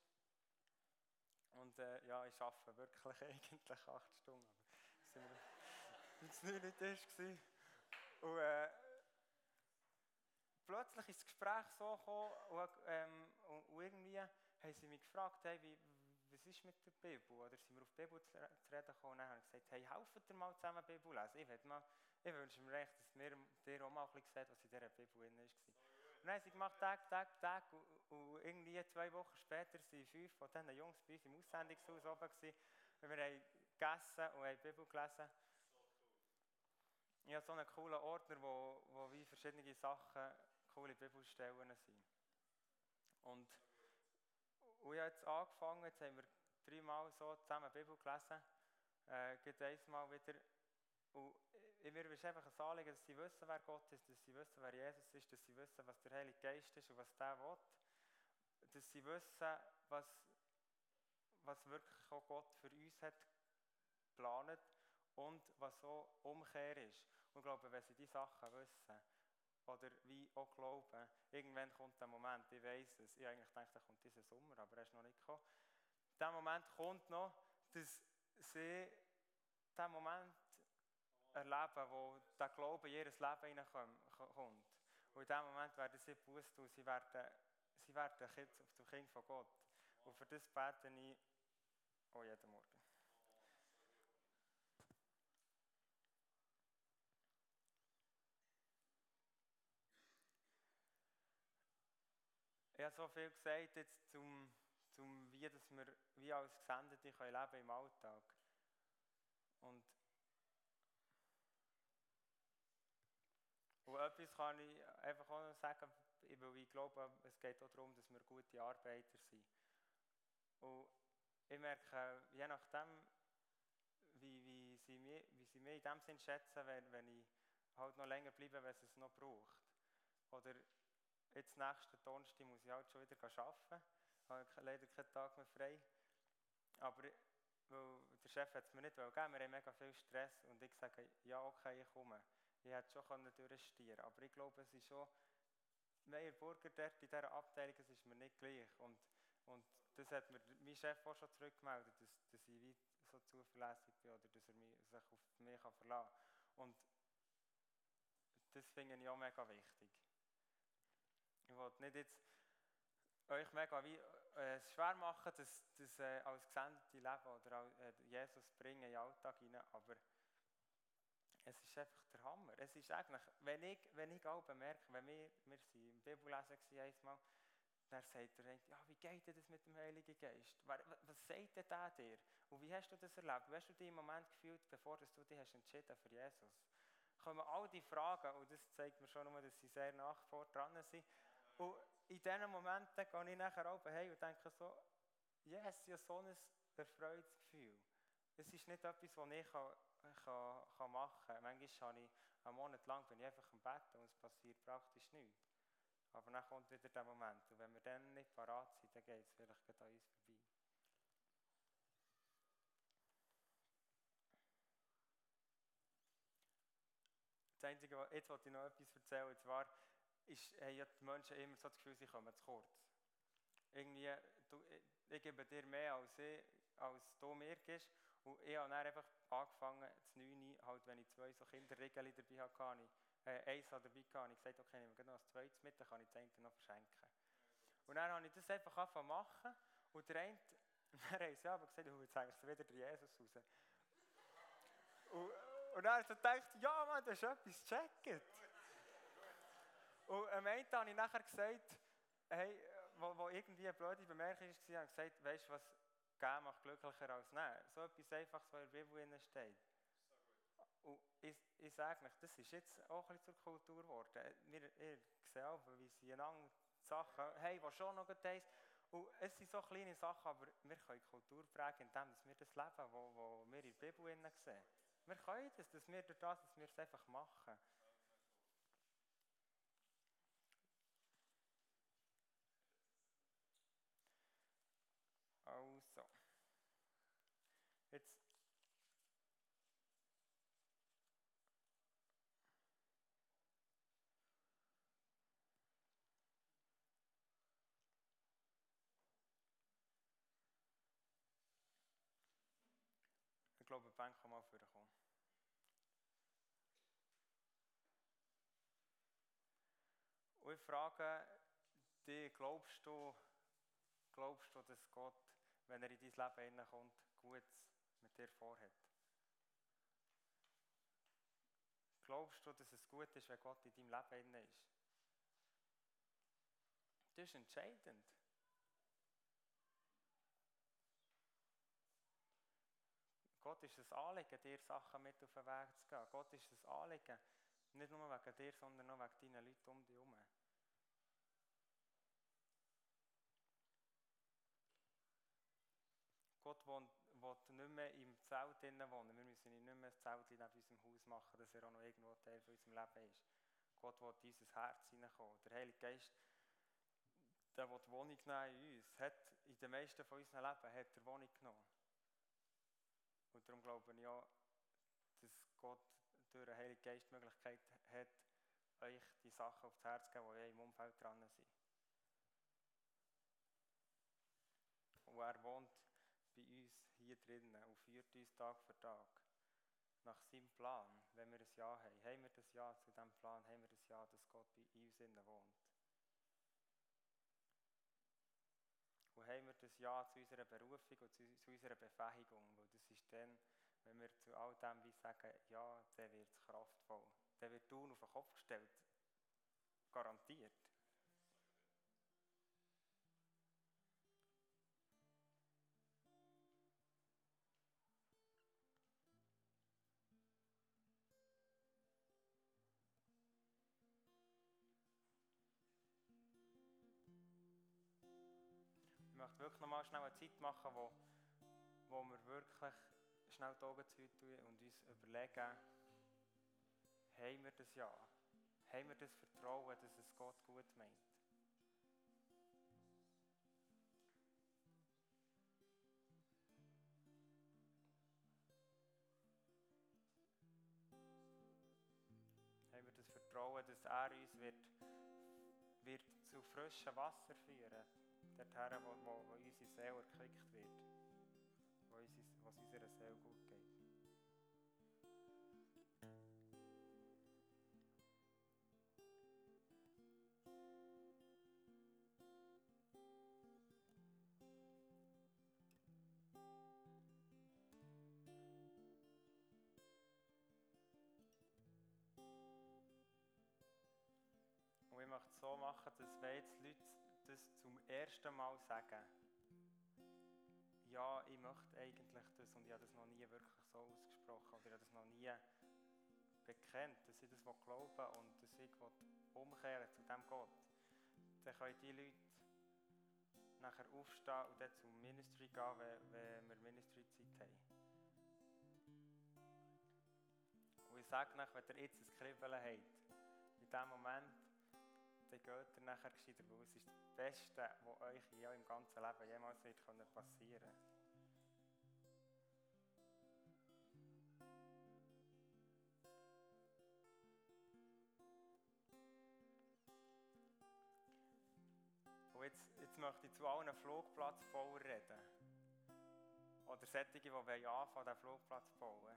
Und äh, ja, ich arbeite wirklich eigentlich acht Stunden. Aber sind wir beim 9 Tisch gewesen. Und äh, plötzlich ist das Gespräch so gekommen und, ähm, und, irgendwie haben sie mich gefragt, hey, wie, was ist mit der Bibel? Oder sind wir auf die Bibel zu, reden gekommen und dann habe ich gesagt, hey, helft ihr mal zusammen Bibel lesen. Ich, mal, ich wünsche mir recht, dass mir dir auch mal ein bisschen sieht, was in dieser Bibel drin war. Und dann haben sie gemacht, Tag, Tag, Tag. Und, und irgendwie zwei Wochen später waren fünf von diesen Jungs bei uns im Aussendungshaus oben. Gewesen. Wir haben gegessen und haben Bibel gelesen. Ich habe so einen coolen Ordner, wo, wo wie verschiedene Sachen, coole Bibelstellen sind. Und, und ich habe jetzt angefangen, jetzt haben wir dreimal so zusammen Bibel gelesen. Äh, geht einmal wieder. Und mir ist einfach ein Anliegen, dass sie wissen, wer Gott ist, dass sie wissen, wer Jesus ist, dass sie wissen, was der Heilige Geist ist und was der will. Dass sie wissen, was, was wirklich auch Gott für uns hat geplant und was so Umkehr ist. Und ich glaube, wenn sie diese Sachen wissen, oder wie auch glauben, irgendwann kommt der Moment, ich weiß es, ich eigentlich gedacht, der kommt diesen Sommer, aber er ist noch nicht gekommen. Der Moment kommt noch, dass sie diesen Moment erleben, wo der Glaube in ihr Leben hineinkommt. Und in diesem Moment werden sie bewusst tun, sie werden, sie werden Kind, zum Kind von Gott. Und für das bete ich auch jeden Morgen. Habe so viel gesagt jetzt zum, zum wie, dass wir wie als Gesendete können leben im Alltag. Und Und etwas kann ich einfach auch noch sagen, weil ich glaube, es geht auch darum, dass wir gute Arbeiter sind. Und ich merke, je nachdem, wie, wie, sie, mich, wie sie mich in dem Sinn schätzen, wenn, wenn ich halt noch länger bleibe, wenn es es noch braucht. Oder jetzt nächsten Donnerstag muss ich halt schon wieder arbeiten. Ich habe leider keinen Tag mehr frei. Aber weil der Chef hat es mir nicht gegeben, wir haben mega viel Stress und ich sage, ja okay, ich komme ich hätte schon durchstieren Aber ich glaube, es ist schon, mehr Burger dort in dieser Abteilung, es ist mir nicht gleich. Und, und das hat mir mein Chef auch schon zurückgemeldet, dass, dass ich so zuverlässig bin oder dass er mich, sich auf mich verlassen kann. Und das finde ich auch mega wichtig. Ich wollte nicht jetzt euch mega wie, äh, schwer machen, das, das äh, als gesendete Leben oder äh, Jesus bringen in den Alltag hinein, aber es ist einfach der Hammer. Es ist eigentlich, wenn ich, wenn ich auch bemerke, wenn wir, wir sind im Bibellesen einmal, dann sagt er, ja, wie geht das mit dem Heiligen Geist? Was sagt denn der dir? Und wie hast du das erlebt? Wie hast du dich im Moment gefühlt, bevor du dich hast entschieden für Jesus? Kommen all die Fragen, und das zeigt mir schon nur, dass sie sehr nach vor dran sind. Und in diesen Momenten gehe ich nachher oben hey und denke so, yes, ich habe so ein erfreutes Gefühl. Es ist nicht etwas, was ich kann, kann machen kann. Manchmal habe ich einen Monat lang bin ich einfach im Bett und es passiert praktisch nichts. Aber dann kommt wieder der Moment. Und wenn wir dann nicht parat sind, dann geht es vielleicht an uns vorbei. Das Einzige, jetzt wollte ich noch etwas erzählen. Und zwar ist, haben ja die Menschen immer so das Gefühl, sie kommen zu kurz. Irgendwie, du, ich gebe dir mehr als, ich, als du mir gibst. Und ich habe dann einfach angefangen, zu 9 halt, wenn ich zwei so Kinderregeln dabei hatte, äh, eins dabei hatte, habe ich gesagt, okay, nehmen wir noch das zweites mit, dann kann ich das eine noch verschenken. Und dann habe ich das einfach angefangen machen und der eine, dann haben sie aber gesagt, oh, jetzt eigentlich wieder der Jesus raus. und, und dann habe ich gedacht, ja Mann, das ist etwas gecheckt. Und am Ende habe ich nachher gesagt, hey, wo, wo irgendwie eine blöde Bemerkung war, habe ich gesagt, weißt du was, Geben macht glücklicher als nehmen. So etwas Einfaches, was in der Bibel steht. Und ich, ich sage euch, das ist jetzt auch ein bisschen zur Kultur geworden. Wir, ihr seht auch, wie sie einander Sachen haben, die schon noch eins. Und es sind so kleine Sachen, aber wir können Kultur prägen, indem wir das leben, wo wir in der Bibel sehen. Wir können das, dass wir durch das, dass wir es einfach machen. Also. Jetzt Die Bank mal vorkommen. Und ich frage dich, glaubst du, glaubst du, dass Gott, wenn er in dein Leben hineinkommt, Gutes mit dir vorhat? Glaubst du, dass es gut ist, wenn Gott in deinem Leben ist? Das ist entscheidend. Gott ist es Anliegen, dir Sachen mit auf den Weg zu gehen. Gott ist es Anliegen, nicht nur wegen dir, sondern auch wegen deinen Leuten um dich herum. Gott wohnt, will nicht mehr im Zelt wohnen. Wir müssen nicht mehr ein Zelt neben unserem Haus machen, dass er auch noch irgendwo Teil von unserem Leben ist. Gott will in unser Herz hineinkommen. Der Heilige Geist, der will Wohnung nehmen in uns. Hat in den meisten von unserem Leben hat er Wohnung genommen. Und darum glaube ich auch, dass Gott durch den Heiligen Geist die Möglichkeit hat, euch die Sachen aufs Herz zu geben, die im Umfeld dran sind. Und er wohnt bei uns hier drinnen und führt uns Tag für Tag nach seinem Plan, wenn wir ein Ja haben. Haben wir das Ja zu diesem Plan, haben wir das Ja, dass Gott bei uns innen wohnt. Haben wir das Ja zu unserer Berufung und zu, zu unserer Befähigung. Weil das ist dann, wenn wir zu all dem wie sagen, ja, dann wird es kraftvoll. Dann wird tun auf den Kopf gestellt. Garantiert. Wirklich noch mal schnell eine Zeit machen, wo, wo wir wirklich schnell die Augen zu tun und uns überlegen, haben wir das Ja? Haben wir das Vertrauen, dass es Gott gut meint? Haben wir das Vertrauen, dass er uns wird, wird zu frischem Wasser führen, dorthin, wo, wo, wo unsere Seele erquickt wird, wo, uns, es unserer Seele gut geht. Und ich möchte es so machen, dass wenn jetzt Leute das zum ersten Mal sagen, ja, ich möchte eigentlich das und ich habe das noch nie wirklich so ausgesprochen oder ich habe das noch nie bekennt, dass ich das glauben und dass ich umkehren zu dem Gott, dann können die Leute nachher aufstehen und dann zum Ministry gehen, wenn, wir Ministry-Zeit haben. Und ich sage nach, wenn ihr jetzt ein Kribbeln habt, in dem Moment, dann geht ihr nachher gescheiter, weil es ist das Beste, was euch in eurem ganzen Leben jemals wird passieren können. Und jetzt, jetzt möchte ich zu allen Flugplatzbauern reden. Oder solche, die anfangen, diesen Flugplatz zu bauen.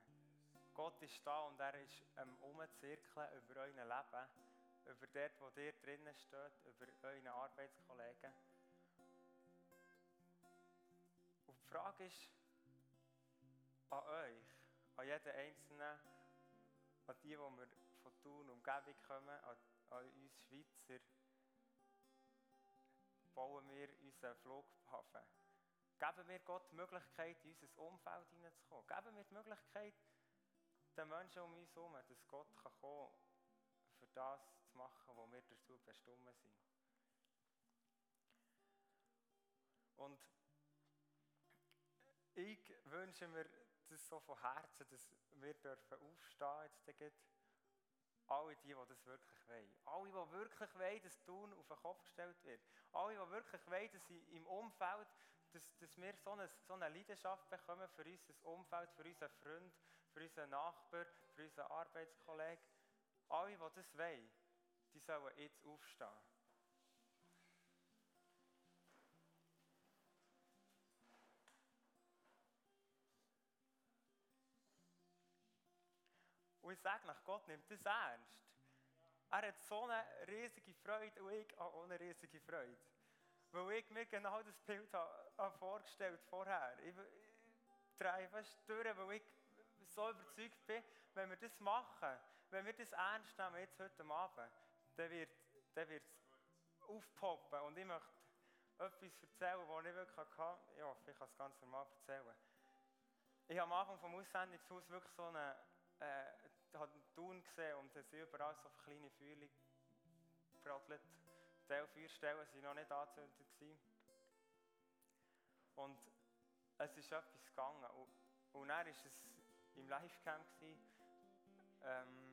Gott ist da und er ist am Umzirkeln über euer Leben über dort, wo ihr drinnen steht, über euren Arbeitskollegen. Und die Frage ist an euch, an jeden Einzelnen, an die, die wir von Thun Umgebung kommen, an, an uns Schweizer, bauen wir unseren Flughafen. Geben wir Gott die Möglichkeit, in unser Umfeld hineinzukommen. Geben wir die Möglichkeit, den Menschen um uns herum, dass Gott kommen kann, für das machen, wo wir dazu bestimmt sind. Und ich wünsche mir, das so von Herzen, dass wir dürfen aufstehen jetzt gleich. Alle die, die das wirklich wollen. Alle, die wirklich wollen, dass Tun auf den Kopf gestellt wird. Alle, die wirklich wollen, dass im Umfeld, dass, dass wir so eine, so eine Leidenschaft bekommen für unser Umfeld, für unseren Freund, für unseren Nachbar, für unseren Arbeitskollegen. Alle, die das wollen, die sollen jetzt aufstehen. Und ich sage nach Gott nimmt das ernst. Er hat so eine riesige Freude und ich auch eine riesige Freude. Weil ich mir genau das Bild habe, vorgestellt vorher. Ich, drehe fast durch, weil ich so überzeugt bin, wenn wir das machen, wenn wir das ernst nehmen, jetzt heute Abend, dann wird, dann wird es aufpoppen. Und ich möchte etwas erzählen, was ich wirklich hatte. Ja, ich kann es ganz normal erzählen. Ich habe am Anfang vom Aussendungshaus wirklich so äh, habe einen Tun gesehen und es sind überall so kleine Feuerchen gebrodelt. Teil Feuerstellen waren noch nicht angezündet. Und es ist etwas gegangen. Und, und dann war es im Livecamp, ähm,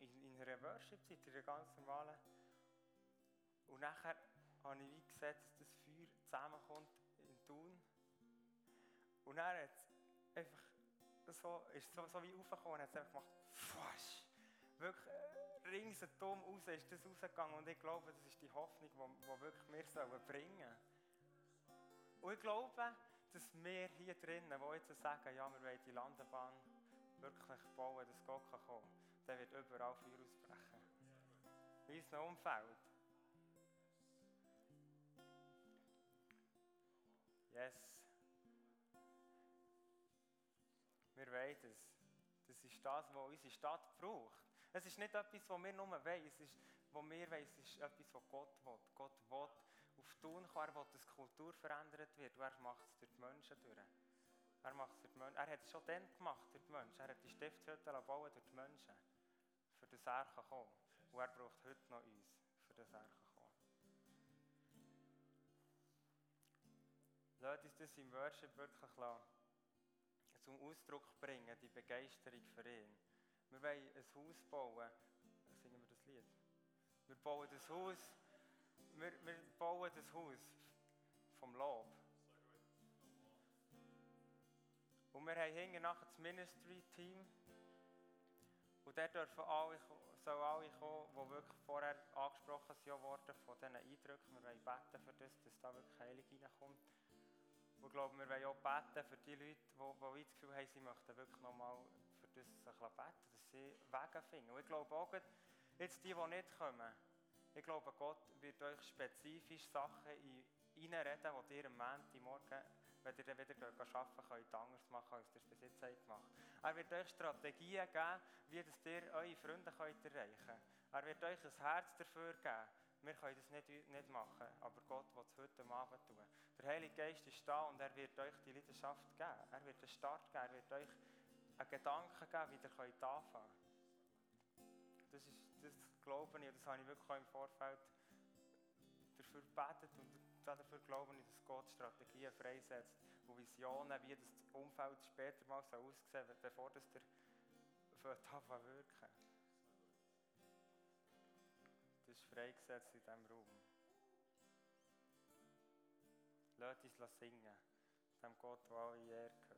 in, in einer Worship-Zeit, in einer ganz normalen. Und nachher habe ich wie gesehen, dass das Feuer zusammenkommt in Thun. Und dann hat einfach so, ist so, so wie aufgekommen und hat es einfach gemacht, Fusch. Wirklich äh, ringsherum raus ist das rausgegangen und ich glaube, das ist die Hoffnung, die, die wirklich wir sollen bringen Und ich glaube, dass wir hier drinnen, die jetzt sagen, ja, wir wollen die Landebahn wirklich bauen, dass Gott kann kommen der wird überall Feuer ausbrechen. In unserem Umfeld. Yes. Wir wollen das. Das ist das, was unsere Stadt braucht. Es ist nicht etwas, was wir nur wollen, es ist, was wir wollen, es ist etwas, was Gott will. Gott will auf tun kann, er will, dass die Kultur verändert wird und er macht es durch die Menschen durch. Er, macht es durch die Menschen. er hat es schon dann gemacht durch die Menschen. Er hat die Stiftshütte bauen durch die Menschen, für das er kann kommen Und er braucht heute noch uns, für das er kann kommen Lasst uns das im Worship wirklich lassen zum Ausdruck bringen, die Begeisterung für ihn. Wir wollen ein Haus bauen. Singen wir das Lied? Wir bauen das Haus, wir, wir bauen das Haus vom Lob. Und wir haben hinten nachher das Ministry-Team. Und dort dürfen alle, sollen alle kommen, die wirklich vorher angesprochen worden von diesen Eindrücken. Wir wollen beten für das, dass da wirklich Heilig reinkommt. Und ich glaube, wir wollen auch beten für die Leute, die, die das Gefühl haben, sie möchten wirklich nochmal für das sich beten, dass sie Wege finden. Und ich glaube auch, jetzt die, die nicht kommen, ich glaube, Gott wird euch spezifisch Sachen reinreden, die ihr am Montagmorgen, wenn ihr dann wieder arbeiten könnt, anders machen, als ihr es bis jetzt gemacht Er wird euch Strategien geben, wie ihr eure Freunde könnt erreichen könnt. Er wird euch ein Herz dafür geben, wir können das nicht, nicht machen, aber Gott will es heute Abend tun. Der Heilige Geist ist da und er wird euch die Leidenschaft geben. Er wird einen Start geben, er wird euch einen Gedanken geben, wie ihr könnt anfangen könnt. Das, das glaube ich und das habe ich wirklich auch im Vorfeld dafür gebetet und dafür glaube ich, dass Gott Strategien freisetzt und Visionen, wie das Umfeld später mal so aussehen soll, bevor das der wirken ist freigesetzt in diesem Raum. Lass uns singen, dem Gott, der alle Ehre.